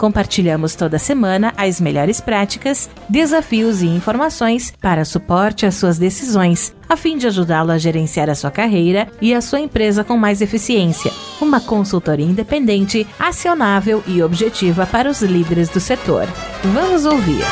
Compartilhamos toda semana as melhores práticas, desafios e informações para suporte às suas decisões, a fim de ajudá-lo a gerenciar a sua carreira e a sua empresa com mais eficiência. Uma consultoria independente, acionável e objetiva para os líderes do setor. Vamos ouvir.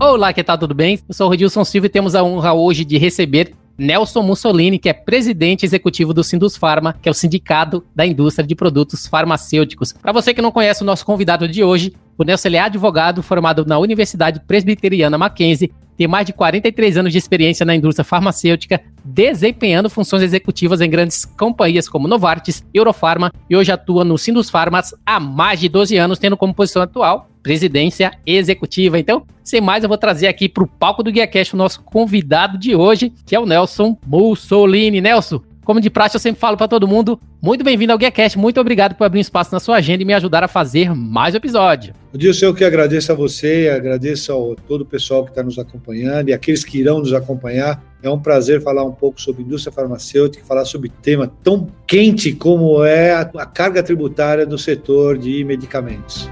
Olá, que tal? Tudo bem? Eu sou o Rodilson Silva e temos a honra hoje de receber Nelson Mussolini, que é presidente executivo do Sindus Pharma, que é o sindicato da indústria de produtos farmacêuticos. Para você que não conhece o nosso convidado de hoje, o Nelson é advogado formado na Universidade Presbiteriana Mackenzie, tem mais de 43 anos de experiência na indústria farmacêutica, desempenhando funções executivas em grandes companhias como Novartis, Eurofarma e hoje atua no Sindus Pharmas há mais de 12 anos, tendo como posição atual presidência executiva. Então, sem mais, eu vou trazer aqui para o palco do GuiaCast o nosso convidado de hoje, que é o Nelson Mussolini. Nelson, como de praxe, eu sempre falo para todo mundo, muito bem-vindo ao GuiaCast, muito obrigado por abrir um espaço na sua agenda e me ajudar a fazer mais um episódio. Dilson, eu que agradeço a você, agradeço a todo o pessoal que está nos acompanhando e aqueles que irão nos acompanhar. É um prazer falar um pouco sobre indústria farmacêutica, falar sobre tema tão quente como é a carga tributária do setor de medicamentos.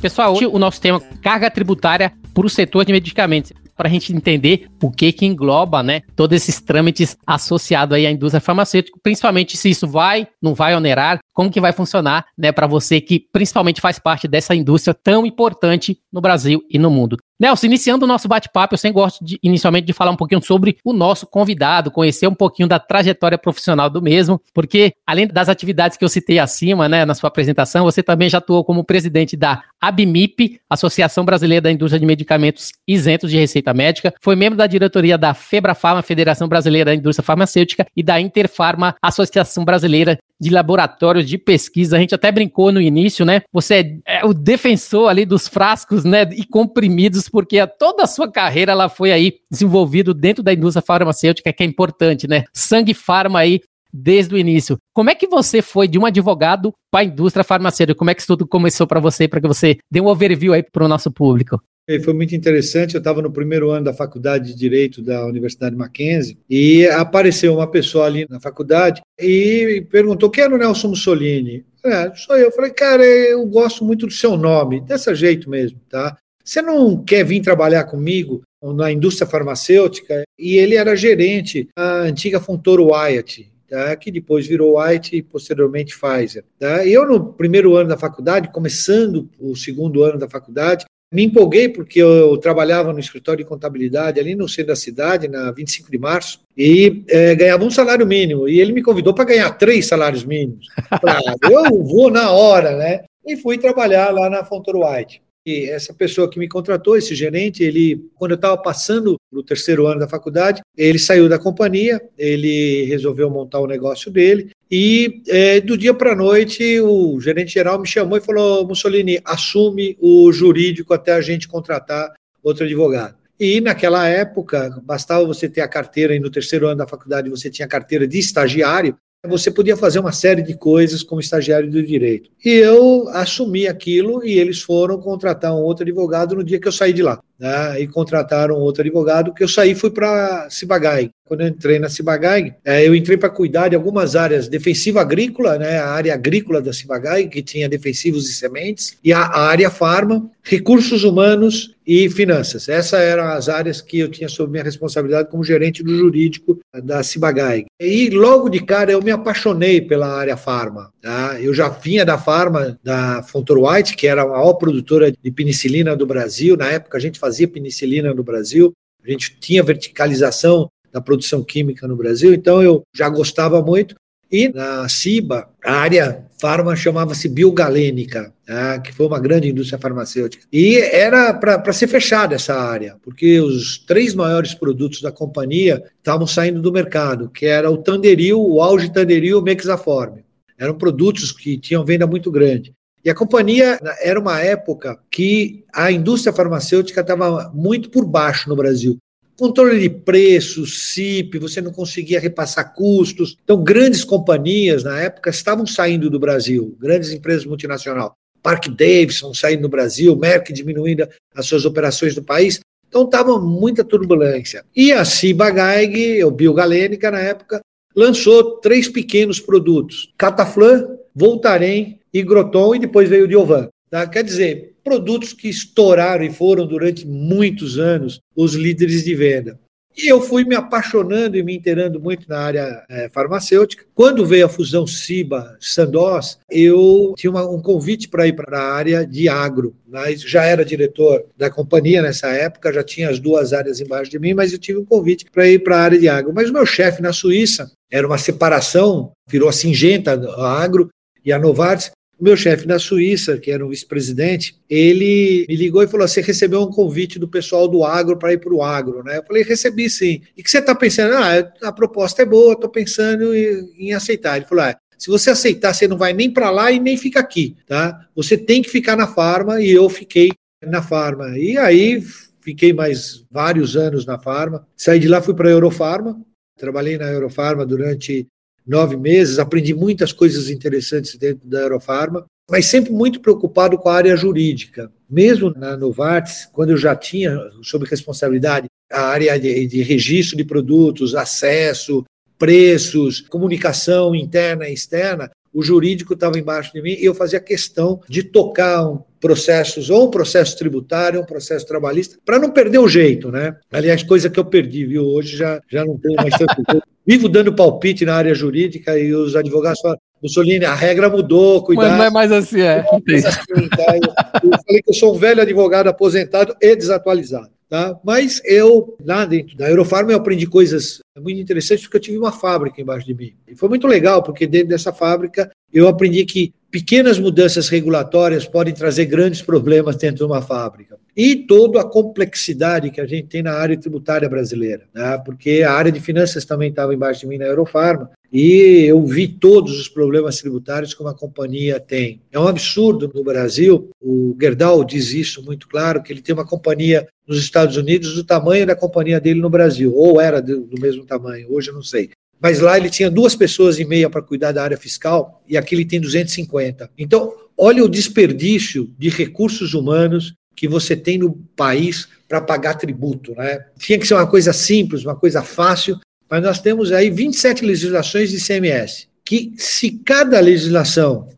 Pessoal, hoje o nosso tema carga tributária para o setor de medicamentos. Para a gente entender o que que engloba, né, todos esses trâmites associados aí à indústria farmacêutica, principalmente se isso vai, não vai onerar, como que vai funcionar, né, para você que principalmente faz parte dessa indústria tão importante no Brasil e no mundo. Nelson, iniciando o nosso bate-papo, eu sempre gosto de, inicialmente de falar um pouquinho sobre o nosso convidado, conhecer um pouquinho da trajetória profissional do mesmo, porque além das atividades que eu citei acima, né, na sua apresentação, você também já atuou como presidente da ABMIP, Associação Brasileira da Indústria de Medicamentos Isentos de Receita Médica, foi membro da diretoria da FebraFarma, Federação Brasileira da Indústria Farmacêutica, e da Interfarma, Associação Brasileira de laboratórios de pesquisa. A gente até brincou no início, né? Você é, é o defensor ali dos frascos, né? E comprimidos, porque toda a sua carreira ela foi aí desenvolvido dentro da indústria farmacêutica, que é importante, né? Sangue Farma aí desde o início. Como é que você foi de um advogado para a indústria farmacêutica? Como é que isso tudo começou para você, para que você dê um overview aí para o nosso público? Foi muito interessante. Eu estava no primeiro ano da faculdade de Direito da Universidade Mackenzie e apareceu uma pessoa ali na faculdade e perguntou: quem era o Nelson Mussolini? É, sou eu. eu. Falei, cara, eu gosto muito do seu nome, desse jeito mesmo, tá? Você não quer vir trabalhar comigo na indústria farmacêutica? E ele era gerente da antiga Fontoro Wyatt, Tá, que depois virou White e posteriormente Pfizer. Tá? Eu, no primeiro ano da faculdade, começando o segundo ano da faculdade, me empolguei porque eu trabalhava no escritório de contabilidade ali no centro da cidade, na 25 de março, e é, ganhava um salário mínimo. E ele me convidou para ganhar três salários mínimos. Ah, eu vou na hora, né? E fui trabalhar lá na Fontoro White. E essa pessoa que me contratou, esse gerente, ele, quando eu estava passando no terceiro ano da faculdade, ele saiu da companhia, ele resolveu montar o negócio dele e é, do dia para a noite o gerente geral me chamou e falou: Mussolini, assume o jurídico até a gente contratar outro advogado. E naquela época, bastava você ter a carteira, e no terceiro ano da faculdade você tinha a carteira de estagiário, você podia fazer uma série de coisas como estagiário do direito. E eu assumi aquilo e eles foram contratar um outro advogado no dia que eu saí de lá. Né? E contrataram outro advogado, que eu saí fui para Cibagai. Quando eu entrei na Cibagai, é, eu entrei para cuidar de algumas áreas, defensiva agrícola, né? a área agrícola da Cibagai, que tinha defensivos e sementes, e a área farma, recursos humanos e finanças. Essas eram as áreas que eu tinha sob minha responsabilidade como gerente do jurídico da Cibagai. E logo de cara eu me apaixonei pela área farma. Tá? Eu já vinha da farma da Fontour White, que era a maior produtora de penicilina do Brasil. Na época a gente fazia penicilina no Brasil, a gente tinha verticalização da produção química no Brasil, então eu já gostava muito. E na CIBA, a área farma chamava-se biogalênica, né, que foi uma grande indústria farmacêutica. E era para ser fechada essa área, porque os três maiores produtos da companhia estavam saindo do mercado, que era o Tanderil, o Auge Tanderil e o Mexaform. Eram produtos que tinham venda muito grande. E a companhia era uma época que a indústria farmacêutica estava muito por baixo no Brasil. Controle de preços, CIP, você não conseguia repassar custos. Então, grandes companhias na época estavam saindo do Brasil, grandes empresas multinacionais. Park Davidson saindo do Brasil, Merck diminuindo as suas operações no país. Então, estava muita turbulência. E a Ciba Geig, o Biogalênica, na época, lançou três pequenos produtos: Cataflan, Voltaren e Groton, e depois veio o Diovan. Tá? Quer dizer, produtos que estouraram e foram durante muitos anos os líderes de venda. E eu fui me apaixonando e me inteirando muito na área é, farmacêutica. Quando veio a fusão Ciba-Sandoz, eu tinha uma, um convite para ir para a área de agro. Mas já era diretor da companhia nessa época, já tinha as duas áreas embaixo de mim, mas eu tive um convite para ir para a área de agro. Mas o meu chefe na Suíça, era uma separação, virou a Singenta, a agro, e a Novartis, o meu chefe na Suíça, que era um vice-presidente, ele me ligou e falou: Você recebeu um convite do pessoal do agro para ir para o agro, né? Eu falei: Recebi sim. E que você está pensando? Ah, a proposta é boa, estou pensando em, aceitar. Ele falou: ah, se você aceitar, você não vai nem para lá e nem fica aqui, tá? Você tem que ficar na farma e eu fiquei na farma. E aí fiquei mais vários anos na farma. Saí de lá, fui para a Eurofarma. Trabalhei na Eurofarma durante nove meses, aprendi muitas coisas interessantes dentro da Aerofarma, mas sempre muito preocupado com a área jurídica. Mesmo na Novartis, quando eu já tinha sob responsabilidade a área de, de registro de produtos, acesso, preços, comunicação interna e externa, o jurídico estava embaixo de mim e eu fazia questão de tocar um processos, ou um processo tributário, ou um processo trabalhista, para não perder o jeito, né? Aliás, coisa que eu perdi, viu? Hoje já, já não tenho mais tanto Vivo dando palpite na área jurídica e os advogados falam, Mussolini, a regra mudou, cuidado. Mas não é mais assim, é. assim, tá? eu, eu falei que eu sou um velho advogado aposentado e desatualizado. Tá? Mas eu, lá dentro da Eurofarma, eu aprendi coisas muito interessantes, porque eu tive uma fábrica embaixo de mim. E foi muito legal, porque dentro dessa fábrica eu aprendi que pequenas mudanças regulatórias podem trazer grandes problemas dentro de uma fábrica. E toda a complexidade que a gente tem na área tributária brasileira, né? porque a área de finanças também estava embaixo de mim na Eurofarma, e eu vi todos os problemas tributários que uma companhia tem. É um absurdo no Brasil, o Gerdau diz isso muito claro, que ele tem uma companhia nos Estados Unidos do tamanho da companhia dele no Brasil, ou era do, mesmo tamanho, hoje eu não sei. Mas lá ele tinha duas pessoas e meia para cuidar da área fiscal e aqui ele tem 250. Então, olha o desperdício de recursos humanos que você tem no país para pagar tributo. Né? Tinha que ser uma coisa simples, uma coisa fácil, mas nós temos aí 27 legislações de CMS, que se cada legislação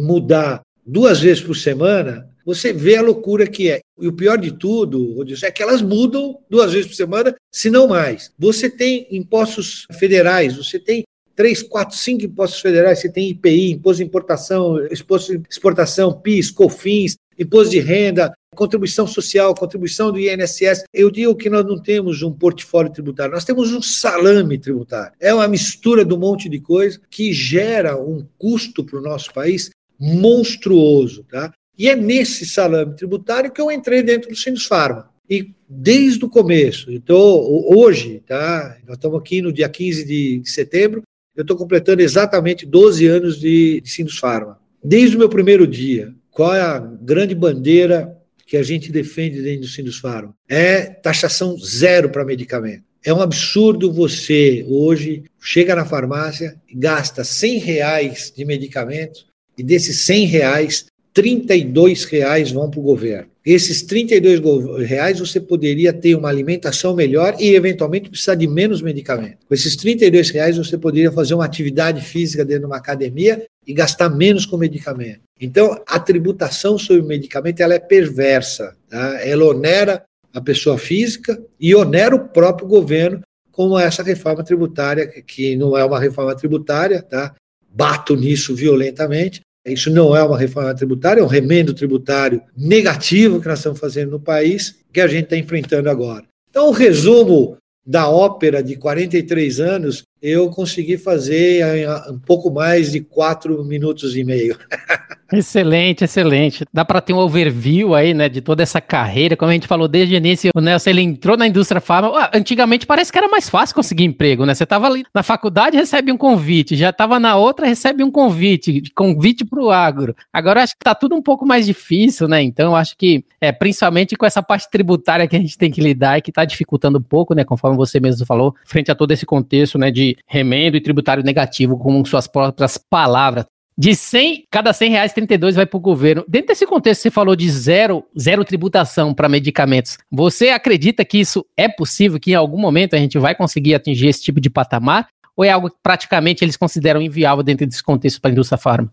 mudar duas vezes por semana, você vê a loucura que é. E o pior de tudo, Rodilson, é que elas mudam duas vezes por semana, se não mais. Você tem impostos federais, você tem três, quatro, cinco impostos federais, você tem IPI, imposto de importação, imposto de exportação, PIS, COFINS, imposto de renda, contribuição social, contribuição do INSS. Eu digo que nós não temos um portfólio tributário, nós temos um salame tributário. É uma mistura de um monte de coisa que gera um custo para o nosso país monstruoso. Tá? E é nesse salame tributário que eu entrei dentro do Sinusfarma. E desde o começo, então hoje, tá? Nós estamos aqui no dia 15 de setembro, eu estou completando exatamente 12 anos de, de Sinusfarma. Desde o meu primeiro dia, qual é a grande bandeira que a gente defende dentro do Sindusfaro? É taxação zero para medicamento. É um absurdo você hoje chega na farmácia gasta 100 reais de medicamento e desses 100 reais, 32 reais vão para o governo. Esses 32 reais você poderia ter uma alimentação melhor e, eventualmente, precisar de menos medicamento. Com esses 32 reais você poderia fazer uma atividade física dentro de uma academia e gastar menos com medicamento. Então, a tributação sobre medicamento ela é perversa. Tá? Ela onera a pessoa física e onera o próprio governo, como essa reforma tributária, que não é uma reforma tributária, tá? bato nisso violentamente, isso não é uma reforma tributária, é um remendo tributário negativo que nós estamos fazendo no país, que a gente está enfrentando agora. Então, o resumo da ópera de 43 anos, eu consegui fazer em um pouco mais de quatro minutos e meio. Excelente, excelente. Dá para ter um overview aí, né, de toda essa carreira. Como a gente falou desde o início, o Nelson ele entrou na indústria farma. Antigamente parece que era mais fácil conseguir emprego, né? Você tava ali na faculdade, recebe um convite, já tava na outra, recebe um convite, convite para o agro. Agora acho que tá tudo um pouco mais difícil, né? Então acho que é principalmente com essa parte tributária que a gente tem que lidar e que tá dificultando um pouco, né, conforme você mesmo falou, frente a todo esse contexto, né, de remendo e tributário negativo, com suas próprias palavras. De 100, cada 100 reais, 32 vai para o governo. Dentro desse contexto, você falou de zero, zero tributação para medicamentos. Você acredita que isso é possível, que em algum momento a gente vai conseguir atingir esse tipo de patamar? Ou é algo que praticamente eles consideram inviável dentro desse contexto para a indústria farma?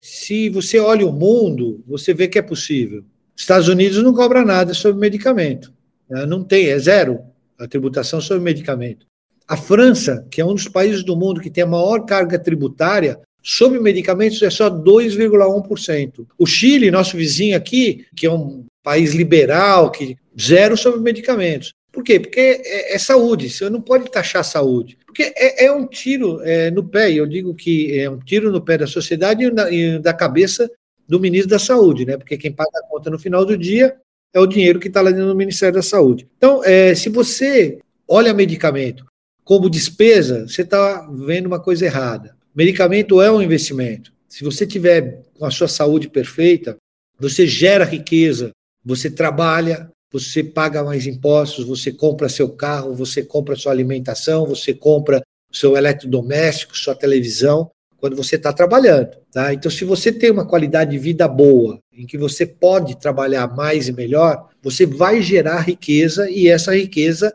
Se você olha o mundo, você vê que é possível. Estados Unidos não cobra nada sobre medicamento. Né? Não tem, é zero a tributação sobre medicamento. A França, que é um dos países do mundo que tem a maior carga tributária, sobre medicamentos é só 2,1%. O Chile, nosso vizinho aqui, que é um país liberal, que zero sobre medicamentos. Por quê? Porque é, é saúde, você não pode taxar saúde. Porque é, é um tiro é, no pé, eu digo que é um tiro no pé da sociedade e, na, e da cabeça do ministro da Saúde, né? Porque quem paga a conta no final do dia é o dinheiro que está lá dentro do Ministério da Saúde. Então, é, se você olha medicamento como despesa, você está vendo uma coisa errada. Medicamento é um investimento. Se você tiver com a sua saúde perfeita, você gera riqueza, você trabalha, você paga mais impostos, você compra seu carro, você compra sua alimentação, você compra seu eletrodoméstico, sua televisão, quando você está trabalhando. Tá? Então, se você tem uma qualidade de vida boa, em que você pode trabalhar mais e melhor, você vai gerar riqueza e essa riqueza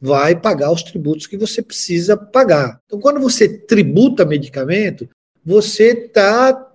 vai pagar os tributos que você precisa pagar. Então, quando você tributa medicamento, você está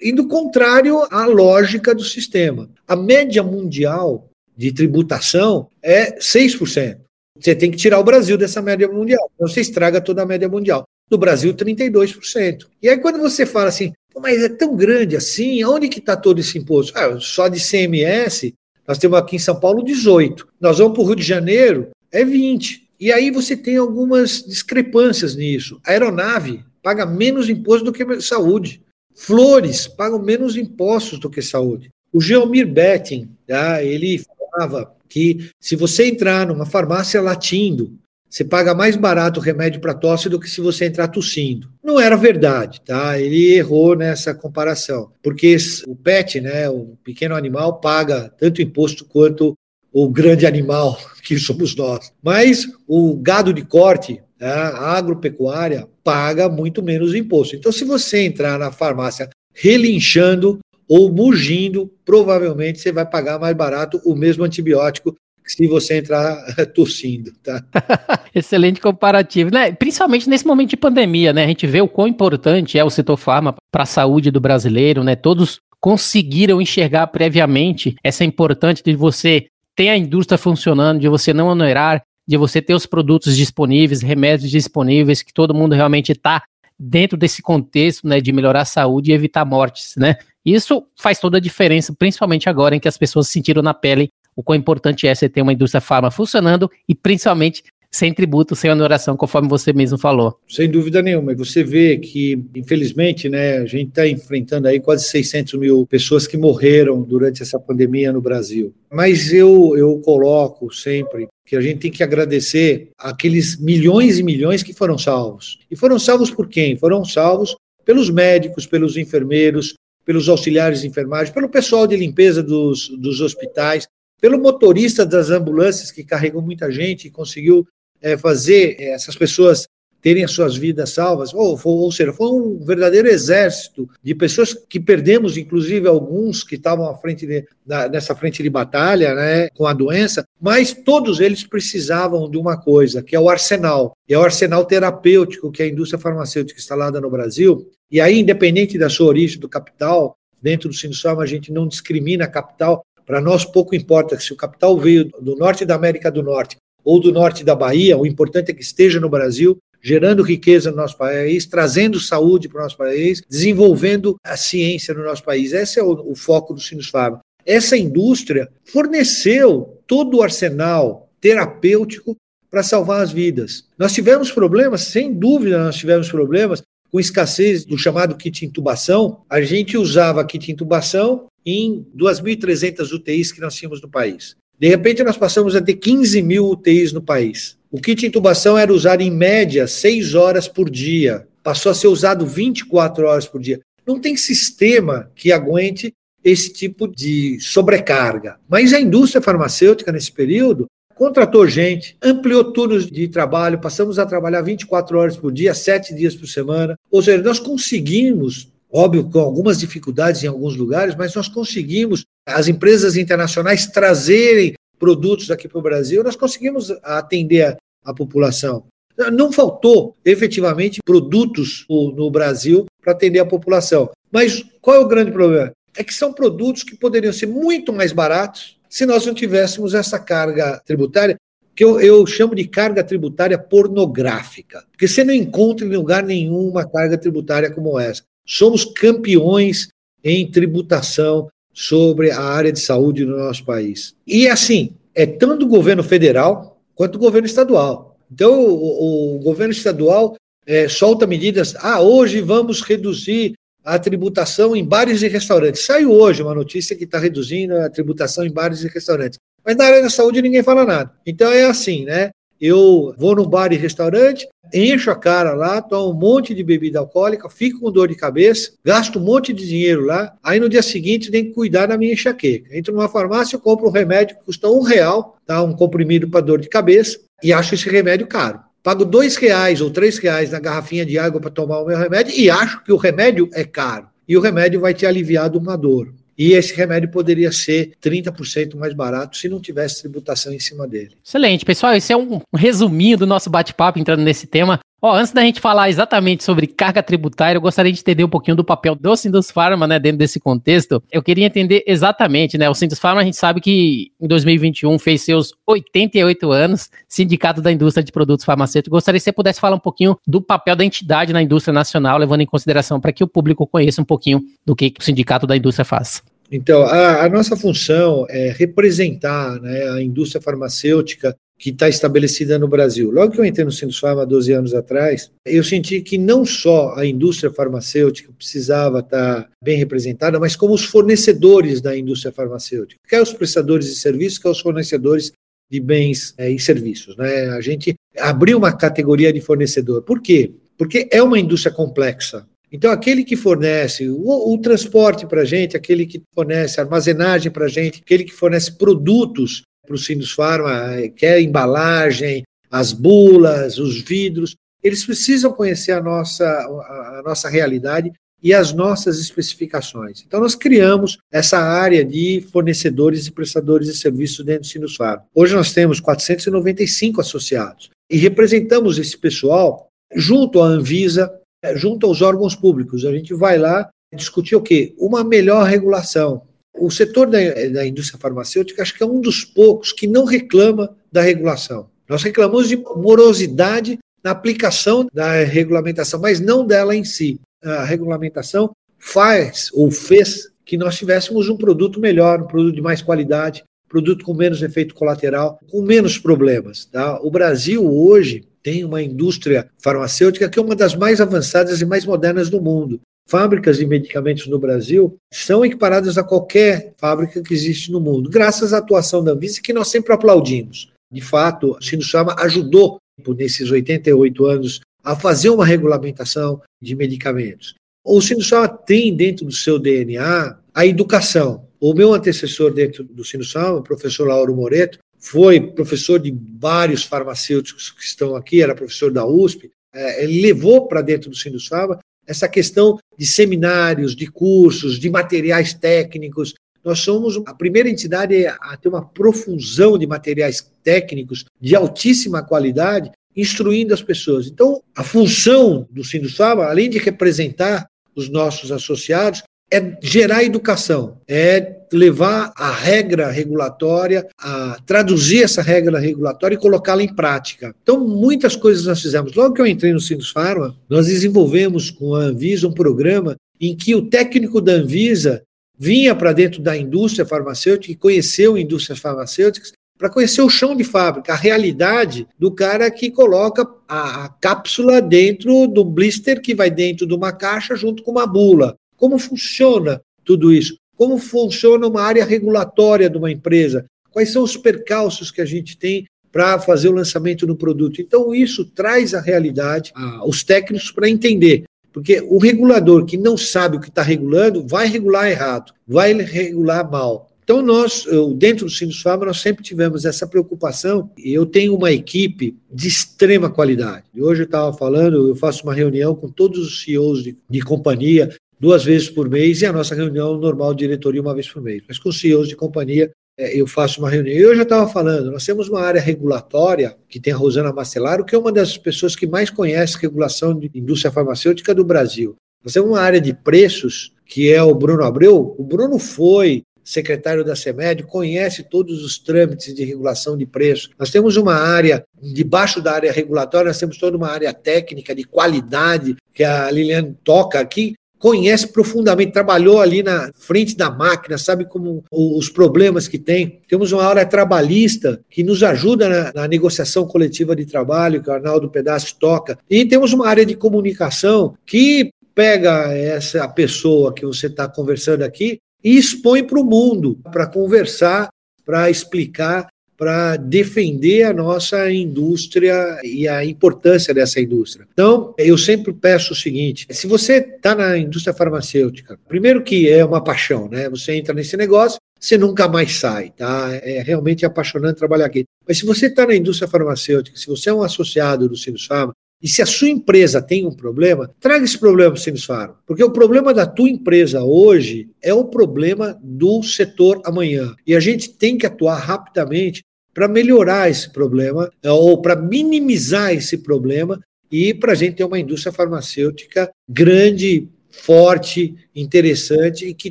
indo contrário à lógica do sistema. A média mundial de tributação é 6%. Você tem que tirar o Brasil dessa média mundial. Então, você estraga toda a média mundial. No Brasil, 32%. E aí, quando você fala assim, mas é tão grande assim, onde que está todo esse imposto? Ah, só de CMS, nós temos aqui em São Paulo 18. Nós vamos para o Rio de Janeiro, é 20. E aí você tem algumas discrepâncias nisso. A aeronave paga menos imposto do que saúde. Flores pagam menos impostos do que saúde. O Geomir Betting, tá, ele falava que se você entrar numa farmácia latindo, você paga mais barato o remédio para tosse do que se você entrar tossindo. Não era verdade, tá? Ele errou nessa comparação, porque o pet, né, o pequeno animal, paga tanto imposto quanto o grande animal que somos nós. Mas o gado de corte, né, a agropecuária, paga muito menos imposto. Então, se você entrar na farmácia relinchando ou mugindo, provavelmente você vai pagar mais barato o mesmo antibiótico se você entrar tossindo, tá? Excelente comparativo, né? Principalmente nesse momento de pandemia, né? A gente vê o quão importante é o setor farma para a saúde do brasileiro, né? Todos conseguiram enxergar previamente essa importância de você ter a indústria funcionando, de você não onerar, de você ter os produtos disponíveis, remédios disponíveis, que todo mundo realmente está dentro desse contexto, né, de melhorar a saúde e evitar mortes, né? Isso faz toda a diferença, principalmente agora em que as pessoas sentiram na pele o quão importante é você ter uma indústria farma funcionando e principalmente sem tributo, sem honoração, conforme você mesmo falou. Sem dúvida nenhuma. E você vê que, infelizmente, né, a gente está enfrentando aí quase 600 mil pessoas que morreram durante essa pandemia no Brasil. Mas eu, eu coloco sempre que a gente tem que agradecer aqueles milhões e milhões que foram salvos. E foram salvos por quem? Foram salvos pelos médicos, pelos enfermeiros, pelos auxiliares de enfermagem, pelo pessoal de limpeza dos, dos hospitais, pelo motorista das ambulâncias que carregou muita gente e conseguiu é, fazer é, essas pessoas terem as suas vidas salvas, ou, ou seja, foi um verdadeiro exército de pessoas que perdemos, inclusive alguns que estavam à frente de, na, nessa frente de batalha, né, com a doença, mas todos eles precisavam de uma coisa, que é o arsenal, e é o arsenal terapêutico que a indústria farmacêutica instalada no Brasil, e aí, independente da sua origem, do capital, dentro do Sinusfarma a gente não discrimina capital, para nós pouco importa se o capital veio do norte da América do Norte ou do norte da Bahia, o importante é que esteja no Brasil, gerando riqueza no nosso país, trazendo saúde para o nosso país, desenvolvendo a ciência no nosso país. Esse é o, o foco do Sinusfarma. Essa indústria forneceu todo o arsenal terapêutico para salvar as vidas. Nós tivemos problemas, sem dúvida nós tivemos problemas, com escassez do chamado kit intubação, a gente usava kit intubação em 2.300 UTIs que nós tínhamos no país. De repente, nós passamos a ter 15 mil UTIs no país. O kit intubação era usado em média 6 horas por dia, passou a ser usado 24 horas por dia. Não tem sistema que aguente esse tipo de sobrecarga. Mas a indústria farmacêutica, nesse período, contratou gente, ampliou turnos de trabalho, passamos a trabalhar 24 horas por dia, 7 dias por semana. Ou seja, nós conseguimos, óbvio, com algumas dificuldades em alguns lugares, mas nós conseguimos as empresas internacionais trazerem produtos aqui para o Brasil, nós conseguimos atender a, a população. Não faltou efetivamente produtos no Brasil para atender a população. Mas qual é o grande problema? É que são produtos que poderiam ser muito mais baratos se nós não tivéssemos essa carga tributária, que eu, eu chamo de carga tributária pornográfica. Porque você não encontra em lugar nenhum uma carga tributária como essa. Somos campeões em tributação sobre a área de saúde no nosso país. E assim, é tanto o governo federal quanto o governo estadual. Então, o, o governo estadual é, solta medidas. Ah, hoje vamos reduzir a tributação em bares e restaurantes. Saiu hoje uma notícia que está reduzindo a tributação em bares e restaurantes. Mas na área da saúde ninguém fala nada. Então é assim, né? Eu vou num bar e restaurante, encho a cara lá, tomo um monte de bebida alcoólica, fico com dor de cabeça, gasto um monte de dinheiro lá, aí no dia seguinte tem que cuidar da minha enxaqueca. Entro numa farmácia, compro um remédio que custa um real, tá? um comprimido para dor de cabeça, e acho esse remédio caro. Pago dois reais ou três reais na garrafinha de água para tomar o meu remédio e acho que o remédio é caro. E o remédio vai te aliviar de uma dor. E esse remédio poderia ser 30% mais barato se não tivesse tributação em cima dele. Excelente, pessoal. Esse é um resuminho do nosso bate-papo entrando nesse tema. Ó, antes da gente falar exatamente sobre carga tributária, eu gostaria de entender um pouquinho do papel do Sindus Pharma, né, dentro desse contexto. Eu queria entender exatamente, né, o Sindus Pharma a gente sabe que em 2021 fez seus 88 anos, Sindicato da Indústria de Produtos Farmacêuticos. Gostaria que você pudesse falar um pouquinho do papel da entidade na indústria nacional, levando em consideração para que o público conheça um pouquinho do que o Sindicato da Indústria faz. Então, a, a nossa função é representar né, a indústria farmacêutica que está estabelecida no Brasil. Logo que eu entrei no Centro Farma 12 anos atrás, eu senti que não só a indústria farmacêutica precisava estar tá bem representada, mas como os fornecedores da indústria farmacêutica, quer os prestadores de serviços, quer os fornecedores de bens é, e serviços. Né? A gente abriu uma categoria de fornecedor. Por quê? Porque é uma indústria complexa. Então, aquele que fornece o, o transporte para a gente, aquele que fornece armazenagem para a gente, aquele que fornece produtos para o Sinus Pharma, quer embalagem, as bulas, os vidros, eles precisam conhecer a nossa, a nossa realidade e as nossas especificações. Então, nós criamos essa área de fornecedores e prestadores de serviços dentro do Sinus Pharma. Hoje nós temos 495 associados e representamos esse pessoal junto à Anvisa, junto aos órgãos públicos. A gente vai lá discutir o quê? Uma melhor regulação, o setor da, da indústria farmacêutica acho que é um dos poucos que não reclama da regulação. Nós reclamamos de morosidade na aplicação da regulamentação, mas não dela em si. A regulamentação faz ou fez que nós tivéssemos um produto melhor, um produto de mais qualidade, produto com menos efeito colateral, com menos problemas. Tá? O Brasil hoje tem uma indústria farmacêutica que é uma das mais avançadas e mais modernas do mundo fábricas de medicamentos no Brasil são equiparadas a qualquer fábrica que existe no mundo, graças à atuação da Anvisa, que nós sempre aplaudimos. De fato, a Sinusama ajudou, nesses 88 anos, a fazer uma regulamentação de medicamentos. O Sinusama tem dentro do seu DNA a educação. O meu antecessor dentro do Sinusama, o professor Lauro Moreto, foi professor de vários farmacêuticos que estão aqui, era professor da USP, é, ele levou para dentro do Sinusama essa questão de seminários, de cursos, de materiais técnicos. Nós somos a primeira entidade a ter uma profusão de materiais técnicos de altíssima qualidade, instruindo as pessoas. Então, a função do Sindusaba, além de representar os nossos associados, é gerar educação, é levar a regra regulatória, a traduzir essa regra regulatória e colocá-la em prática. Então, muitas coisas nós fizemos. Logo que eu entrei no Sinus Pharma, nós desenvolvemos com a Anvisa um programa em que o técnico da Anvisa vinha para dentro da indústria farmacêutica e conheceu indústrias farmacêuticas para conhecer o chão de fábrica, a realidade do cara que coloca a, a, cápsula dentro do blister que vai dentro de uma caixa junto com uma bula. Como funciona tudo isso? Como funciona uma área regulatória de uma empresa? Quais são os percalços que a gente tem para fazer o lançamento do produto? Então, isso traz a realidade, a, os técnicos para entender. Porque o regulador que não sabe o que está regulando vai regular errado, vai regular mal. Então, nós, dentro do Sinus nós sempre tivemos essa preocupação e eu tenho uma equipe de extrema qualidade. Hoje eu estava falando, eu faço uma reunião com todos os CEOs de, de companhia, duas vezes por mês, e a nossa reunião normal de diretoria uma vez por mês. Mas com os CEOs de companhia, é, eu faço uma reunião. Eu já estava falando, nós temos uma área regulatória, que tem a Rosana Marcelaro, que é uma das pessoas que mais conhece regulação de indústria farmacêutica do Brasil. Nós temos uma área de preços, que é o Bruno Abreu. O Bruno foi secretário da CEMED, conhece todos os trâmites de regulação de preço. Nós temos uma área, debaixo da área regulatória, nós temos toda uma área técnica de qualidade, que a Liliane toca aqui, conhece profundamente, trabalhou ali na frente da máquina, sabe como os problemas que tem. Temos uma área trabalhista que nos ajuda na, na negociação coletiva de trabalho, que o Arnaldo Pedaço toca. E temos uma área de comunicação que pega essa pessoa que você está conversando aqui e expõe para o mundo, para conversar, para explicar, para defender a nossa indústria e a importância dessa indústria. Então, eu sempre peço o seguinte: se você está na indústria farmacêutica, primeiro que é uma paixão, né? Você entra nesse negócio, você nunca mais sai, tá? É realmente apaixonante trabalhar aqui. Mas se você está na indústria farmacêutica, se você é um associado do Sinusfarma, e se a sua empresa tem um problema, traga esse problema para o Sinisfarma. Porque o problema da tua empresa hoje é o problema do setor amanhã. E a gente tem que atuar rapidamente para melhorar esse problema é, ou para minimizar esse problema e para a gente ter uma indústria farmacêutica grande, forte, interessante e que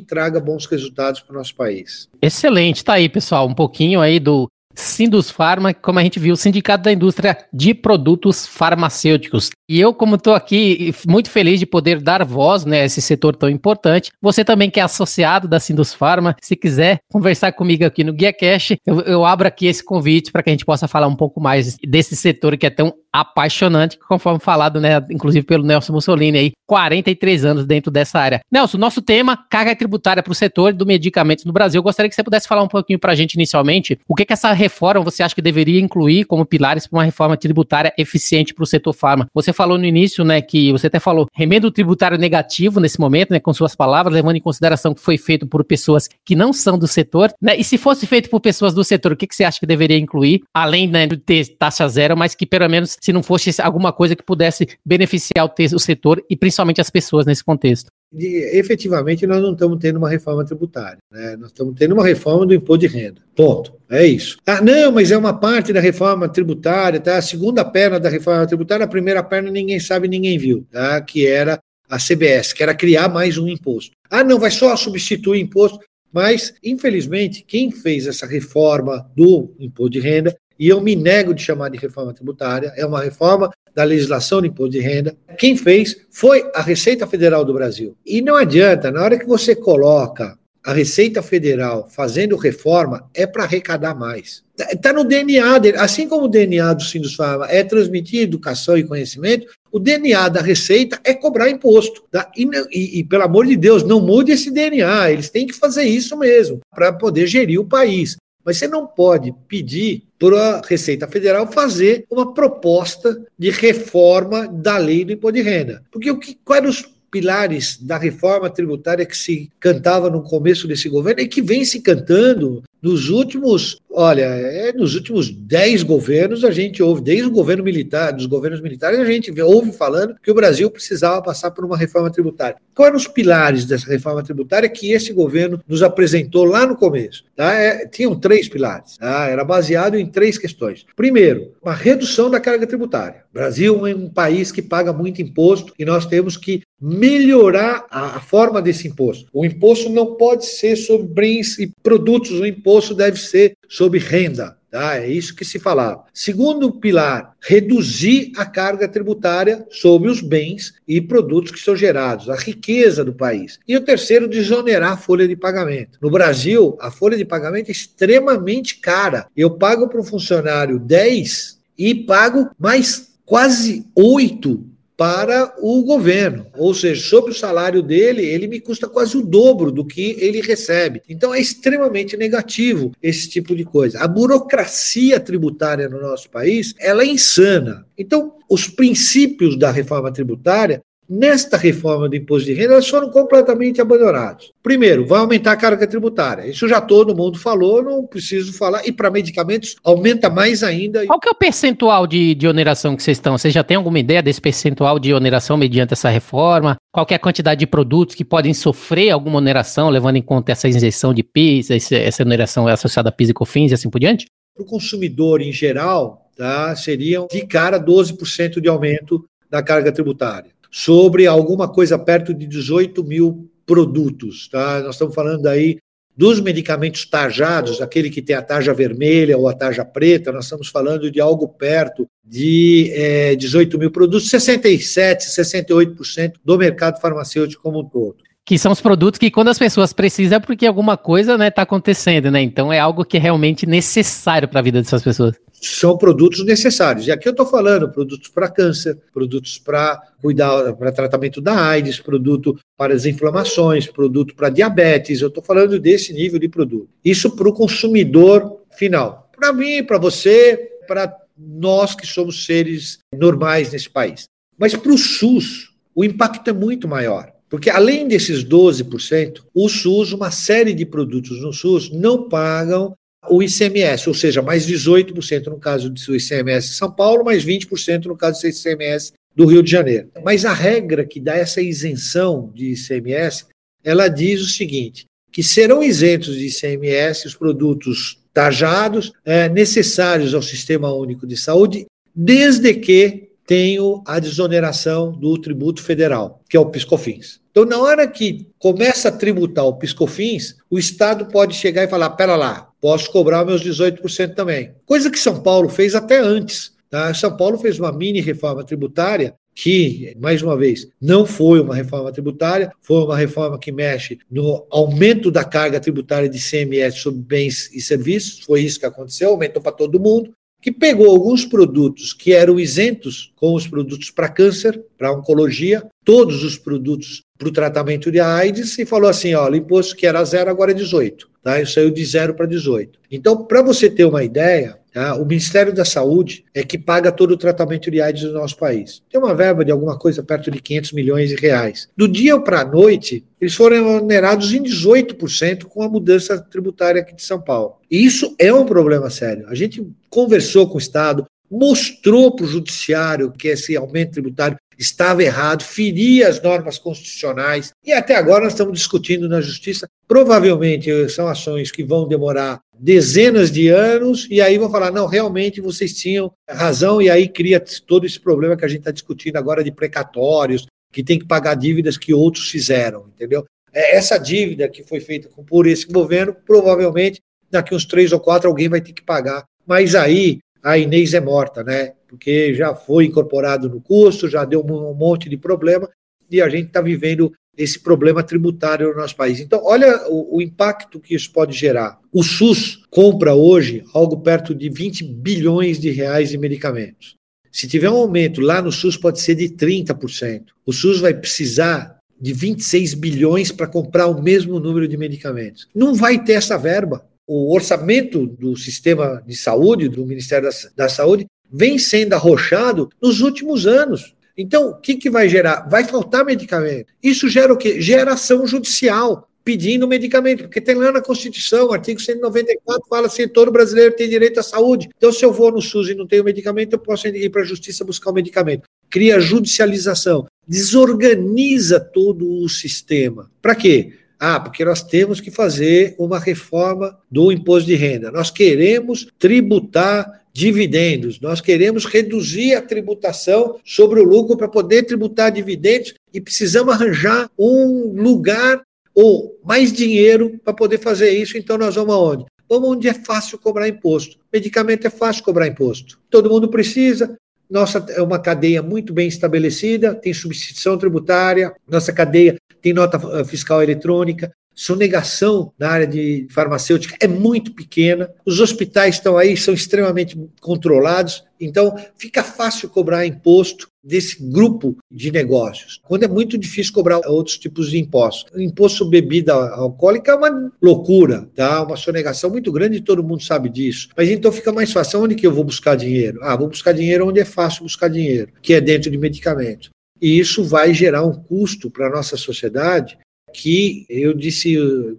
traga bons resultados para o nosso país. Excelente, tá aí, pessoal, um pouquinho aí do Sindus Pharma, como a gente viu, o Sindicato da Indústria de Produtos Farmacêuticos. E eu, como estou aqui muito feliz de poder dar voz né, a esse setor tão importante, você também que é associado da Sindus Pharma, se quiser conversar comigo aqui no Guia Cash, eu, eu abro aqui esse convite para que a gente possa falar um pouco mais desse setor que é tão apaixonante, conforme falado, né, inclusive pelo Nelson Mussolini aí, 43 anos dentro dessa área. Nelson, nosso tema, carga tributária para o setor do medicamento no Brasil. Eu gostaria que você pudesse falar um pouquinho para a gente inicialmente, o que que essa reforma você acha que deveria incluir como pilares para uma reforma tributária eficiente para o setor farma? Você falou no início, né, que você até falou remendo tributário negativo nesse momento, né, com suas palavras, levando em consideração que foi feito por pessoas que não são do setor, né, e se fosse feito por pessoas do setor, o que que você acha que deveria incluir, além né, de ter taxa zero, mas que pelo menos se não fosse alguma coisa que pudesse beneficiar o, o setor e principalmente as pessoas nesse contexto. E, efetivamente, nós não estamos tendo uma reforma tributária. Né? Nós estamos tendo uma reforma do imposto de renda. Ponto. É isso. Ah, não, mas é uma parte da reforma tributária, tá? A segunda perna da reforma tributária, a primeira perna ninguém sabe, ninguém viu, tá? Que era a CBS, que era criar mais um imposto. Ah, não, vai só substituir imposto. Mas, infelizmente, quem fez essa reforma do imposto de renda e eu me nego de chamar de reforma tributária, é uma reforma da legislação de imposto de renda. Quem fez foi a Receita Federal do Brasil. E não adianta, na hora que você coloca a Receita Federal fazendo reforma, é para arrecadar mais. Está no DNA dele. Assim como o DNA do Sindusfarma é transmitir educação e conhecimento, o DNA da Receita é cobrar imposto. Tá? E, e, e, pelo amor de Deus, não mude esse DNA. Eles têm que fazer isso mesmo para poder gerir o país. Mas você não pode pedir para a Receita Federal fazer uma proposta de reforma da lei do imposto de renda. Porque o que, quais os pilares da reforma tributária que se cantava no começo desse governo e que vem se cantando nos últimos, olha, é, nos últimos dez governos, a gente ouve, desde o governo militar, dos governos militares, a gente ouve falando que o Brasil precisava passar por uma reforma tributária. Quais eram os pilares dessa reforma tributária que esse governo nos apresentou lá no começo? Tá? É, tinham três pilares. Tá? Era baseado em três questões. Primeiro, uma redução da carga tributária. O Brasil é um país que paga muito imposto e nós temos que melhorar a, forma desse imposto. O imposto não pode ser sobre bens e produtos, o imposto deve ser sobre renda. Tá? É isso que se falava. Segundo pilar, reduzir a carga tributária sobre os bens e produtos que são gerados, a riqueza do país. E o terceiro, desonerar a folha de pagamento. No Brasil, a folha de pagamento é extremamente cara. Eu pago para um funcionário 10 e pago mais quase 8 para o governo. Ou seja, sobre o salário dele, ele me custa quase o dobro do que ele recebe. Então é extremamente negativo esse tipo de coisa. A burocracia tributária no nosso país, ela é insana. Então, os princípios da reforma tributária Nesta reforma do imposto de renda, elas foram completamente abandonados. Primeiro, vai aumentar a carga tributária. Isso já todo mundo falou, não preciso falar. E para medicamentos, aumenta mais ainda. Qual que é o percentual de, de oneração que vocês estão? Você já tem alguma ideia desse percentual de oneração mediante essa reforma? Qual é a quantidade de produtos que podem sofrer alguma oneração, levando em conta essa isenção de PIS, essa oneração associada a PIS e COFINS e assim por diante? Para o consumidor em geral, tá, seriam de cara 12% de aumento da carga tributária sobre alguma coisa perto de 18 mil produtos. Tá? Nós estamos falando aí dos medicamentos tajados, aquele que tem a tarja vermelha ou a tarja preta, nós estamos falando de algo perto de é, 18 mil produtos, 67, 68% do mercado farmacêutico como um todo. Que são os produtos que quando as pessoas precisam é porque alguma coisa está né, tá acontecendo, né? Então é algo que é realmente necessário para a vida dessas pessoas são produtos necessários. E aqui eu estou falando produtos para câncer, produtos para cuidar, para tratamento da AIDS, produto para as inflamações, produto para diabetes. Eu estou falando desse nível de produto. Isso para o consumidor final. Para mim, para você, para nós que somos seres normais nesse país. Mas para o SUS, o impacto é muito maior. Porque além desses 12%, o SUS, uma série de produtos no SUS, não pagam o ICMS, ou seja, mais 18% no caso do ICMS de São Paulo, mais 20% no caso do ICMS do Rio de Janeiro. Mas a regra que dá essa isenção de ICMS, ela diz o seguinte, que serão isentos de ICMS os produtos tajados é, necessários ao Sistema Único de Saúde, desde que tenham a desoneração do tributo federal, que é o PiscoFins. Então, na hora que começa a tributar o PiscoFins, o Estado pode chegar e falar: pera lá, posso cobrar meus 18% também. Coisa que São Paulo fez até antes. Tá? São Paulo fez uma mini reforma tributária que, mais uma vez, não foi uma reforma tributária, foi uma reforma que mexe no aumento da carga tributária de CMS sobre bens e serviços, foi isso que aconteceu, aumentou para todo mundo, que pegou alguns produtos que eram isentos, com os produtos para câncer, para oncologia, todos os produtos para o tratamento de AIDS, e falou assim: ó, o imposto que era zero agora é 18. Tá? Isso saiu de zero para 18. Então, para você ter uma ideia, tá? o Ministério da Saúde é que paga todo o tratamento de AIDS no nosso país. Tem uma verba de alguma coisa perto de 500 milhões de reais. Do dia para a noite, eles foram onerados em 18% com a mudança tributária aqui de São Paulo. E isso é um problema sério. A gente conversou com o Estado, mostrou para o judiciário que esse aumento tributário estava errado, feria as normas constitucionais, e até agora nós estamos discutindo na justiça. Provavelmente são ações que vão demorar dezenas de anos, e aí vão falar: não, realmente vocês tinham razão, e aí cria todo esse problema que a gente está discutindo agora de precatórios, que tem que pagar dívidas que outros fizeram, entendeu? É, essa dívida que foi feita por esse governo, provavelmente daqui uns três ou quatro alguém vai ter que pagar. Mas aí a Inês é morta, né? Porque já foi incorporado no custo, já deu um monte de problema e a gente está vivendo esse problema tributário no nosso país. Então, olha o, o, impacto que isso pode gerar. O SUS compra hoje algo perto de 20 bilhões de reais de medicamentos. Se tiver um aumento lá no SUS, pode ser de 30%. O SUS vai precisar de 26 bilhões para comprar o mesmo número de medicamentos. Não vai ter essa verba o orçamento do sistema de saúde, do Ministério da, Saúde, vem sendo arrochado nos últimos anos. Então, o que, que vai gerar? Vai faltar medicamento. Isso gera o quê? Geração judicial pedindo medicamento, porque tem lá na Constituição, artigo 194, fala assim: todo brasileiro tem direito à saúde. Então, se eu vou no SUS e não tenho medicamento, eu posso ir para a justiça buscar o medicamento. Cria judicialização, desorganiza todo o sistema. Para quê? Ah, porque nós temos que fazer uma reforma do imposto de renda. Nós queremos tributar dividendos, nós queremos reduzir a tributação sobre o lucro para poder tributar dividendos e precisamos arranjar um lugar ou mais dinheiro para poder fazer isso. Então nós vamos aonde? Vamos onde é fácil cobrar imposto. Medicamento é fácil cobrar imposto. Todo mundo precisa, nossa é uma cadeia muito bem estabelecida, tem substituição tributária, nossa cadeia tem nota eh, fiscal eletrônica, sonegação na área de farmacêutica é muito pequena, os hospitais estão aí, são extremamente controlados, então fica fácil cobrar imposto desse grupo de negócios, quando é muito difícil cobrar outros tipos de impostos. O imposto sobre bebida alcoólica é uma loucura, tá? uma sonegação muito grande todo mundo sabe disso. Mas então fica mais fácil. Onde que eu vou buscar dinheiro? Ah, vou buscar dinheiro onde é fácil buscar dinheiro, que é dentro de medicamentos. E isso vai gerar um custo para a nossa sociedade que eu disse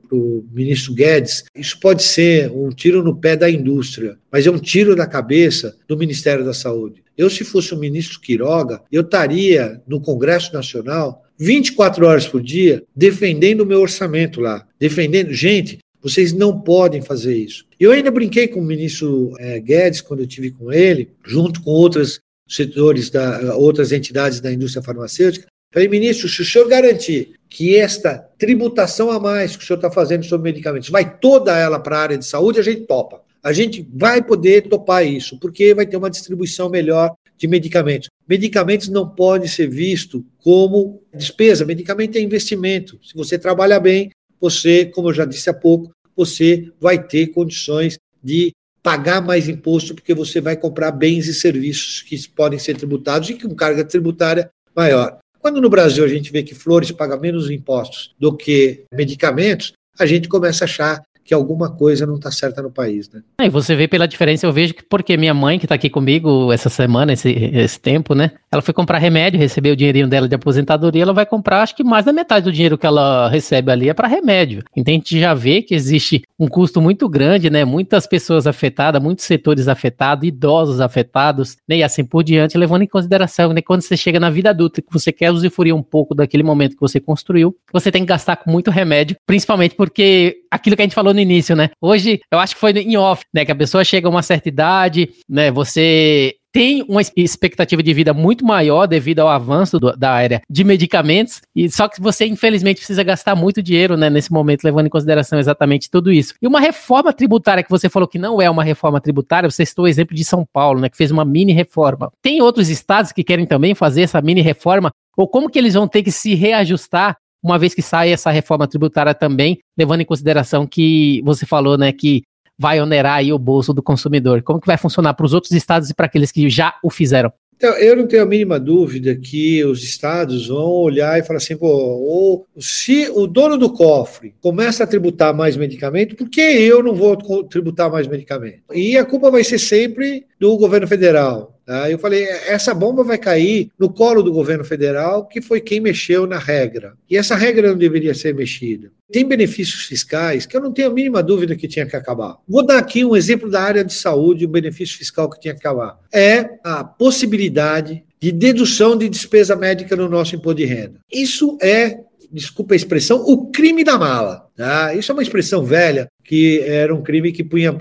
para o ministro Guedes, isso pode ser um tiro no pé da indústria, mas é um tiro na cabeça do Ministério da Saúde. Eu, se fosse o ministro Quiroga, eu estaria no Congresso Nacional 24 horas por dia defendendo o meu orçamento lá, defendendo. Gente, vocês não podem fazer isso. Eu ainda brinquei com o ministro é, Guedes quando eu tive com ele, junto com outros setores da outras entidades da indústria farmacêutica. Falei, ministro, se o senhor garantir que esta tributação a mais que o senhor está fazendo sobre medicamentos vai toda ela para a área de saúde, a gente topa. A gente vai poder topar isso, porque vai ter uma distribuição melhor de medicamentos. Medicamentos não podem ser visto como despesa, medicamento é investimento. Se você trabalha bem, você, como eu já disse há pouco, você vai ter condições de pagar mais imposto, porque você vai comprar bens e serviços que podem ser tributados e com carga tributária maior. Quando no Brasil a gente vê que flores pagam menos impostos do que medicamentos, a gente começa a achar que alguma coisa não está certa no país, né? E você vê pela diferença, eu vejo que porque minha mãe, que está aqui comigo essa semana, esse, esse tempo, né? Ela foi comprar remédio, recebeu o dinheirinho dela de aposentadoria, ela vai comprar, acho que mais da metade do dinheiro que ela recebe ali é para remédio. Então a gente já vê que existe um custo muito grande, né? Muitas pessoas afetadas, muitos setores afetados, idosos afetados, né? E assim por diante, levando em consideração, né? Quando você chega na vida adulta, que você quer usufruir um pouco daquele momento que você construiu, você tem que gastar com muito remédio, principalmente porque aquilo que a gente falou no início, né? Hoje, eu acho que foi em off, né? Que a pessoa chega a uma certa idade, né? Você tem uma expectativa de vida muito maior devido ao avanço do, da área de medicamentos, e só que você, infelizmente, precisa gastar muito dinheiro né, nesse momento, levando em consideração exatamente tudo isso. E uma reforma tributária que você falou que não é uma reforma tributária, você citou o exemplo de São Paulo, né, que fez uma mini reforma. Tem outros estados que querem também fazer essa mini reforma, ou como que eles vão ter que se reajustar uma vez que sai essa reforma tributária também, levando em consideração que você falou, né, que vai onerar aí o bolso do consumidor? Como que vai funcionar para os outros estados e para aqueles que já o fizeram? Então, eu não tenho a mínima dúvida que os estados vão olhar e falar assim, pô, se o dono do cofre começa a tributar mais medicamento, por que eu não vou tributar mais medicamento? E a culpa vai ser sempre do governo federal. Tá? Eu falei, essa bomba vai cair no colo do governo federal, que foi quem mexeu na regra. E essa regra não deveria ser mexida. Tem benefícios fiscais que eu não tenho a mínima dúvida que tinha que acabar. Vou dar aqui um exemplo da área de saúde, um benefício fiscal que tinha que acabar. É a possibilidade de dedução de despesa médica no nosso imposto de renda. Isso é desculpa a expressão, o crime da mala. Tá? Isso é uma expressão velha, que era um crime que punha,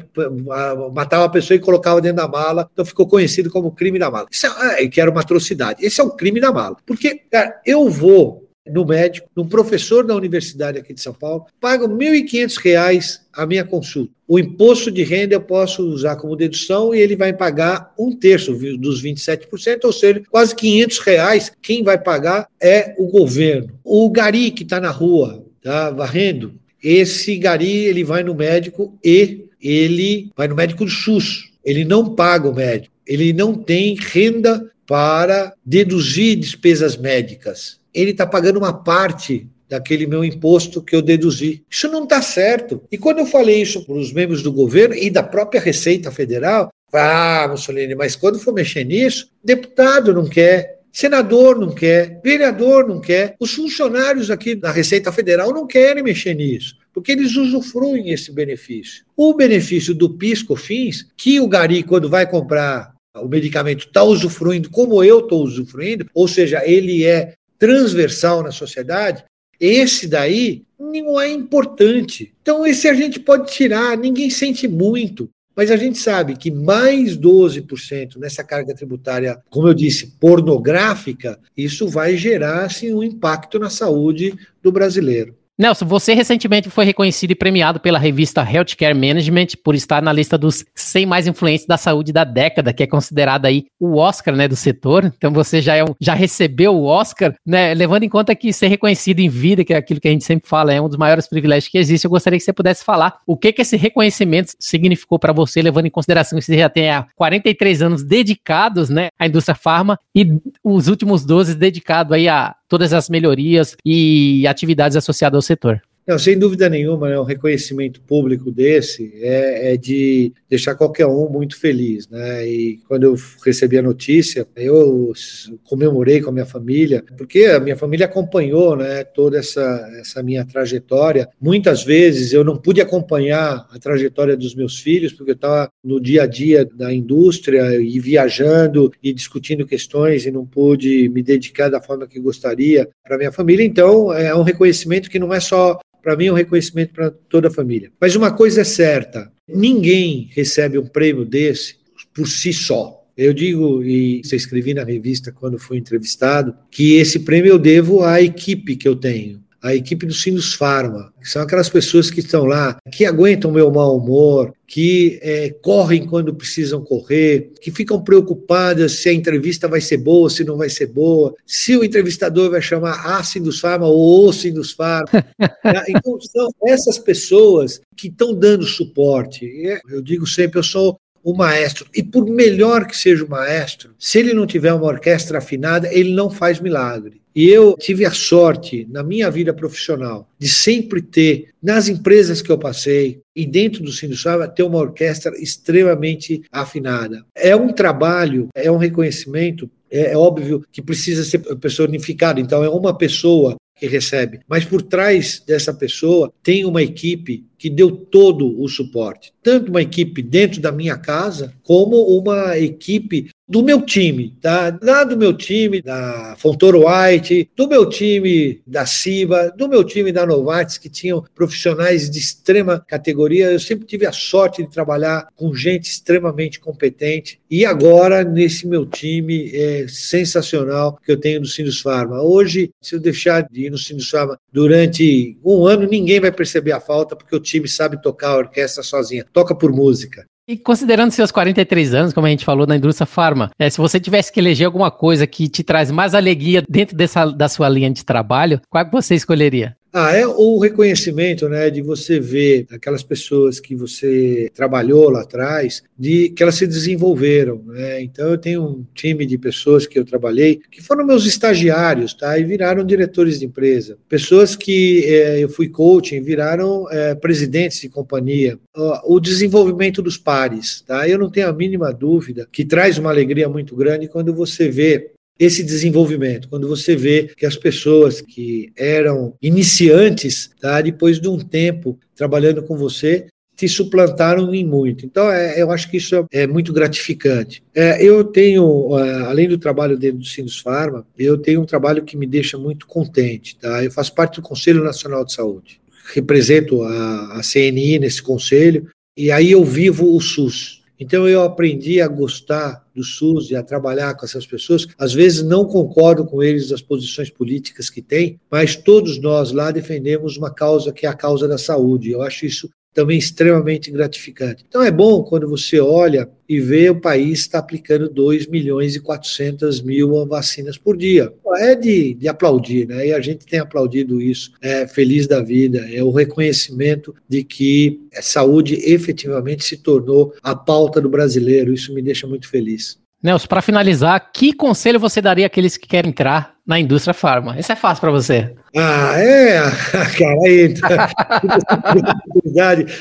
matava a pessoa e colocava dentro da mala, então ficou conhecido como crime da mala. Isso é, que era uma atrocidade. Esse é o crime da mala. Porque, cara, eu vou no médico, num professor da universidade aqui de São Paulo, pago R$ 1.500 a minha consulta. O imposto de renda eu posso usar como dedução e ele vai pagar um terço dos 27%, ou seja, quase 500 reais. Quem vai pagar é o governo. O gari que está na rua, tá varrendo, esse gari ele vai no médico e ele vai no médico do SUS. Ele não paga o médico. Ele não tem renda para deduzir despesas médicas ele está pagando uma parte daquele meu imposto que eu deduzi. Isso não está certo. E quando eu falei isso para os membros do governo e da própria Receita Federal, ah, Mussolini, mas quando for mexer nisso, deputado não quer, senador não quer, vereador não quer, os funcionários aqui da Receita Federal não querem mexer nisso. Porque eles usufruem esse benefício. O benefício do PIS/COFINS, que o Gari, quando vai comprar o medicamento, está usufruindo como eu estou usufruindo, ou seja, ele é transversal na sociedade, esse daí não é importante. Então, esse a gente pode tirar, ninguém sente muito. Mas a gente sabe que mais 12% nessa carga tributária, como eu disse, pornográfica, isso vai gerar assim, um impacto na saúde do brasileiro. Nelson, você recentemente foi reconhecido e premiado pela revista Healthcare Management por estar na lista dos 100 mais influentes da saúde da década, que é considerada aí o Oscar, né, do setor. Então você já, é um, já recebeu o Oscar, né, levando em conta que ser reconhecido em vida, que é aquilo que a gente sempre fala, é um dos maiores privilégios que existe. Eu gostaria que você pudesse falar o que que esse reconhecimento significou para você, levando em consideração que você já tem há 43 anos dedicados, né, à indústria farma e os últimos 12 dedicados aí a todas as melhorias e atividades associadas ao setor. Não, sem dúvida nenhuma, né, um reconhecimento público desse é, é, de deixar qualquer um muito feliz. Né? E quando eu recebi a notícia, eu comemorei com a minha família, porque a minha família acompanhou né, toda essa, essa minha trajetória. Muitas vezes eu não pude acompanhar a trajetória dos meus filhos, porque eu estava no dia a dia da indústria e viajando e discutindo questões e não pude me dedicar da forma que gostaria para minha família. Então, é um reconhecimento que não é só para mim é um reconhecimento para toda a família. Mas uma coisa é certa: ninguém recebe um prêmio desse por si só. Eu digo, e você escrevi na revista quando fui entrevistado, que esse prêmio eu devo à equipe que eu tenho a equipe do Sinus Pharma, que são aquelas pessoas que estão lá, que aguentam o meu mau humor, que é, correm quando precisam correr, que ficam preocupadas se a entrevista vai ser boa, se não vai ser boa, se o entrevistador vai chamar a Sinus Pharma ou o Sinus Pharma. Tá? então, são essas pessoas que estão dando suporte. É, eu digo sempre, eu sou o maestro. E por melhor que seja o maestro, se ele não tiver uma orquestra afinada, ele não faz milagre. E eu tive a sorte, na minha vida profissional, de sempre ter, nas empresas que eu passei e dentro do Sindicato, ter uma orquestra extremamente afinada. É um trabalho, é um reconhecimento é, é, óbvio que precisa ser personificado, então é uma pessoa que recebe. Mas por trás dessa pessoa tem uma equipe que deu todo o suporte. Tanto uma equipe dentro da minha casa, como uma equipe do meu time, tá? Lá do meu time da Fontoro White, do meu time da Ciba, do meu time da Novartis, que tinham profissionais de extrema categoria. Eu sempre tive a sorte de trabalhar com gente extremamente competente. E agora, nesse meu time é sensacional que eu tenho no Sinus Pharma. Hoje, se eu deixar de ir no Sinus Pharma durante um ano, ninguém vai perceber a falta, porque o time sabe tocar a orquestra sozinha. Toca por música. E considerando seus 43 anos, como a gente falou na indústria farma, é, se você tivesse que eleger alguma coisa que te traz mais alegria dentro dessa, da sua linha de trabalho, qual que você escolheria? Ah, é o reconhecimento, né, de você ver aquelas pessoas que você trabalhou lá atrás, de que elas se desenvolveram, né? Então eu tenho um time de pessoas que eu trabalhei que foram meus estagiários, tá? E viraram diretores de empresa. Pessoas que é, eu fui coaching, viraram é, presidentes de companhia. O desenvolvimento dos pares, tá? Eu não tenho a mínima dúvida que traz uma alegria muito grande quando você vê esse desenvolvimento, quando você vê que as pessoas que eram iniciantes, tá, depois de um tempo trabalhando com você, te suplantaram em muito. Então, é, eu acho que isso é muito gratificante. É, eu tenho, além do trabalho dentro do Sinus Pharma, eu tenho um trabalho que me deixa muito contente. Tá? Eu faço parte do Conselho Nacional de Saúde, represento a, a CNI nesse conselho, e aí eu vivo o SUS. Então eu aprendi a gostar do SUS e a trabalhar com essas pessoas. Às vezes não concordo com eles das posições políticas que têm, mas todos nós lá defendemos uma causa que é a causa da saúde. Eu acho isso também extremamente gratificante. Então é bom quando você olha e vê o país está aplicando 2 milhões e 400 mil vacinas por dia. É de, de aplaudir, né? E a gente tem aplaudido isso, é feliz da vida, é o reconhecimento de que a saúde efetivamente se tornou a pauta do brasileiro. Isso me deixa muito feliz. Nelson, para finalizar, que conselho você daria àqueles que querem entrar na indústria farma? Isso é fácil para você. Ah, é, cara, aí,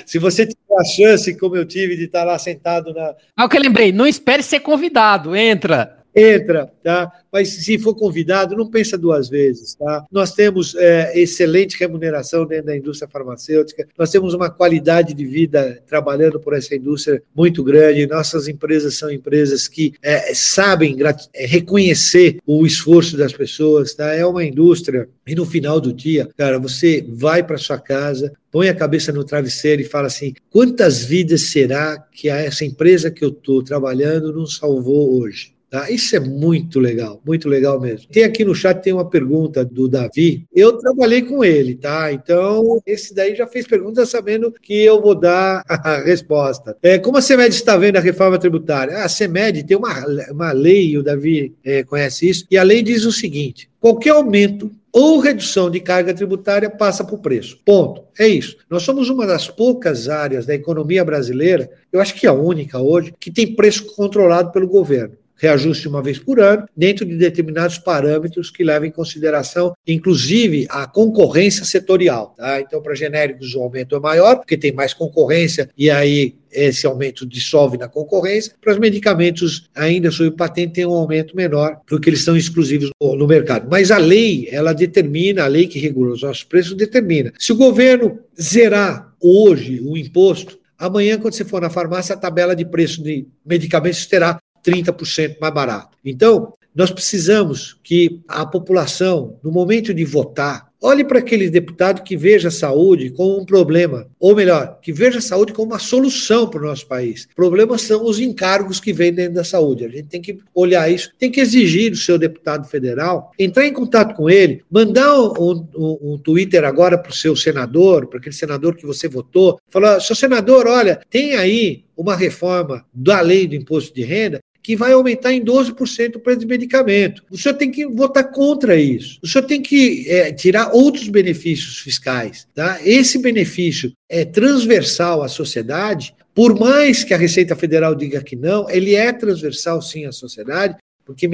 se você tiver a chance, como eu tive, de estar lá sentado na. Ah, o que eu lembrei, não espere ser convidado, entra entra, tá? Mas se for convidado, não pensa duas vezes, tá? Nós temos é, excelente remuneração dentro da indústria farmacêutica, nós temos uma qualidade de vida trabalhando por essa indústria muito grande. Nossas empresas são empresas que é, sabem é, reconhecer o esforço das pessoas, tá? É uma indústria e no final do dia, cara, você vai para sua casa, põe a cabeça no travesseiro e fala assim: quantas vidas será que essa empresa que eu estou trabalhando não salvou hoje? Tá? Isso é muito legal, muito legal mesmo. Tem aqui no chat tem uma pergunta do Davi. Eu trabalhei com ele, tá? Então, esse daí já fez pergunta sabendo que eu vou dar a resposta. É, como a CEMED está vendo a reforma tributária? A CEMED tem uma, uma lei, o Davi é, conhece isso, e a lei diz o seguinte: qualquer aumento ou redução de carga tributária passa por preço. Ponto. É isso. Nós somos uma das poucas áreas da economia brasileira, eu acho que a única hoje, que tem preço controlado pelo governo reajuste uma vez por ano, dentro de determinados parâmetros que levam em consideração, inclusive, a concorrência setorial. Tá? Então, para genéricos, o aumento é maior, porque tem mais concorrência, e aí esse aumento dissolve na concorrência. Para os medicamentos ainda sob patente tem um aumento menor, porque eles são exclusivos no, mercado. Mas a lei, ela determina, a lei que regula os nossos preços determina. Se o governo zerar hoje o imposto, Amanhã, quando você for na farmácia, a tabela de preço de medicamentos terá 30% mais barato. Então, nós precisamos que a população, no momento de votar, olhe para aquele deputado que veja a saúde como um problema, ou melhor, que veja a saúde como uma solução para o nosso país. Problemas são os encargos que vêm dentro da saúde. A gente tem que olhar isso, tem que exigir do seu deputado federal, entrar em contato com ele, mandar um, um, um Twitter agora para o seu senador, para aquele senador que você votou, falar: seu senador, olha, tem aí uma reforma da lei do imposto de renda que vai aumentar em 12% o preço de medicamento. O senhor tem que votar contra isso. O senhor tem que é, tirar outros benefícios fiscais. Tá? Esse benefício é transversal à sociedade, por mais que a Receita Federal diga que não, ele é transversal sim à sociedade, porque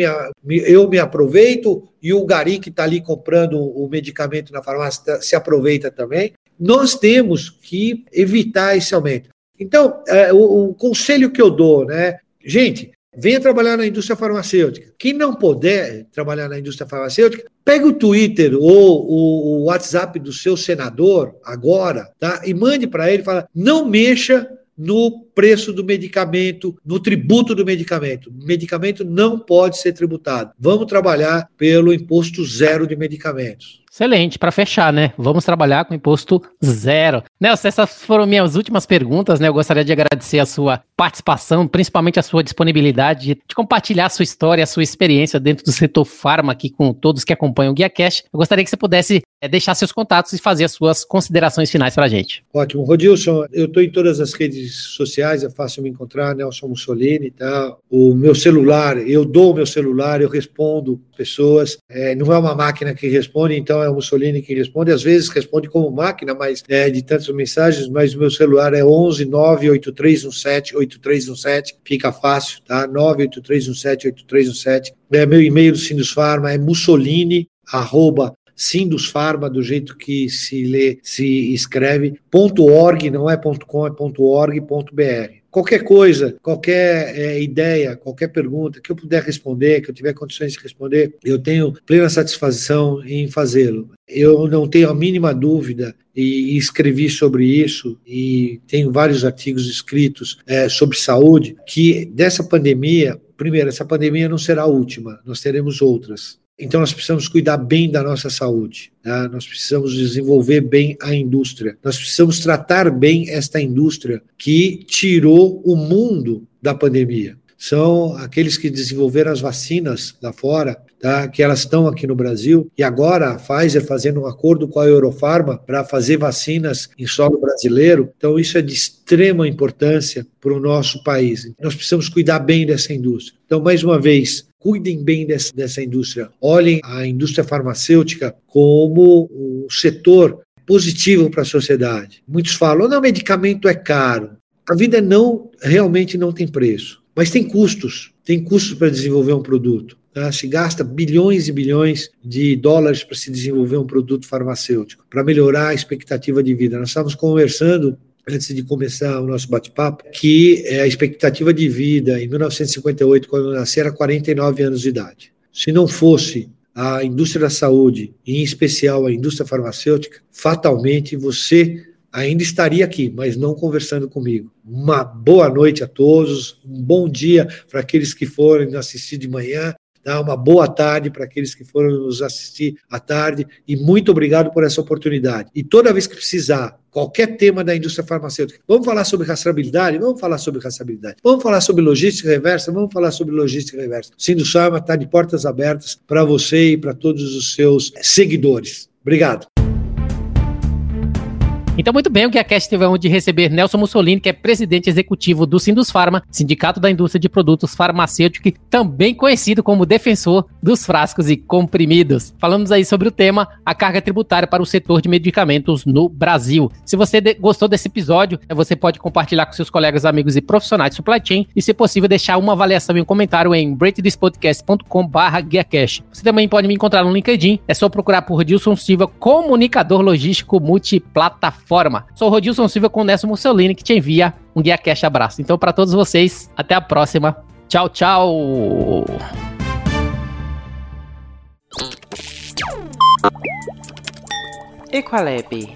eu me aproveito e o gari que está ali comprando o medicamento na farmácia tá, se aproveita também. Nós temos que evitar esse aumento. Então, é, o, o conselho que eu dou, né? Gente, Venha trabalhar na indústria farmacêutica. Quem não puder trabalhar na indústria farmacêutica, pega o Twitter ou o, WhatsApp do seu senador agora, tá? E mande para ele, fala: não mexa no preço do medicamento, no tributo do medicamento. Medicamento não pode ser tributado. Vamos trabalhar pelo imposto zero de medicamentos. Excelente, para fechar, né? Vamos trabalhar com imposto zero. Nelson, essas foram minhas últimas perguntas, né? Eu gostaria de agradecer a sua participação, principalmente a sua disponibilidade de, compartilhar a sua história, a sua experiência dentro do setor farma aqui com todos que acompanham o Guia Cash. Eu gostaria que você pudesse é, deixar seus contatos e fazer as suas considerações finais para a gente. Ótimo. Rodilson, eu estou em todas as redes sociais, é fácil me encontrar, Nelson Mussolini, tá? O meu celular, eu dou o meu celular, eu respondo pessoas. É, não é uma máquina que responde, então é o Mussolini que responde. Às vezes responde como máquina, mas é, de tantas mensagens, mas o meu celular é 11 98317 8317, fica fácil, tá? 98317 8317. É, meu e-mail do Sindus Farma é mussolini, arroba Sindusfarma, do jeito que se lê, se escreve, .org, não é .com, é .org.br. Qualquer coisa, qualquer é, ideia, qualquer pergunta que eu puder responder, que eu tiver condições de responder, eu tenho plena satisfação em fazê-lo. Eu não tenho a mínima dúvida e escrevi sobre isso e tenho vários artigos escritos é, sobre saúde que dessa pandemia, primeiro, essa pandemia não será a última, nós teremos outras. Então, nós precisamos cuidar bem da nossa saúde, tá? nós precisamos desenvolver bem a indústria, nós precisamos tratar bem esta indústria que tirou o mundo da pandemia. São aqueles que desenvolveram as vacinas lá fora, tá? que elas estão aqui no Brasil, e agora a Pfizer fazendo um acordo com a Eurofarma para fazer vacinas em solo brasileiro. Então, isso é de extrema importância para o nosso país. Nós precisamos cuidar bem dessa indústria. Então, mais uma vez, cuidem bem dessa, dessa indústria. Olhem a indústria farmacêutica como um setor positivo para a sociedade. Muitos falam, não, medicamento é caro. A vida não realmente não tem preço, mas tem custos. Tem custos para desenvolver um produto. Tá? Se gasta bilhões e bilhões de dólares para se desenvolver um produto farmacêutico, para melhorar a expectativa de vida. Nós estávamos conversando antes de começar o nosso bate-papo, que é a expectativa de vida em 1958, quando eu nasci, era 49 anos de idade. Se não fosse a indústria da saúde, em especial a indústria farmacêutica, fatalmente você ainda estaria aqui, mas não conversando comigo. Uma boa noite a todos, um bom dia para aqueles que forem assistir de manhã, Tá? Uma boa tarde para aqueles que foram nos assistir à tarde e muito obrigado por essa oportunidade. E toda vez que precisar qualquer tema da indústria farmacêutica. Vamos falar sobre rastreabilidade? Vamos falar sobre rastreabilidade. Vamos falar sobre logística reversa? Vamos falar sobre logística reversa. O Sindusfarma está de portas abertas para você e para todos os seus seguidores. Obrigado. Então, muito bem, o GuiaCast teve a honra de receber Nelson Mussolini, que é presidente executivo do Sindus Pharma, Sindicato da Indústria de Produtos Farmacêuticos, também conhecido como defensor dos frascos e comprimidos. Falamos aí sobre o tema a carga tributária para o setor de medicamentos no Brasil. Se você de gostou desse episódio, é, você pode compartilhar com seus colegas, amigos e profissionais de supply chain e, se possível, deixar uma avaliação e um comentário em breakthispodcast.com/guiacast. Você também pode me encontrar no LinkedIn, é só procurar por Dilson Silva, comunicador logístico multiplataforma forma. Sou o Rodilson Silva com o Nelson Mussolini que te envia um Guia Cash abraço. Então, para todos vocês, até a próxima. Tchau, tchau. Equalab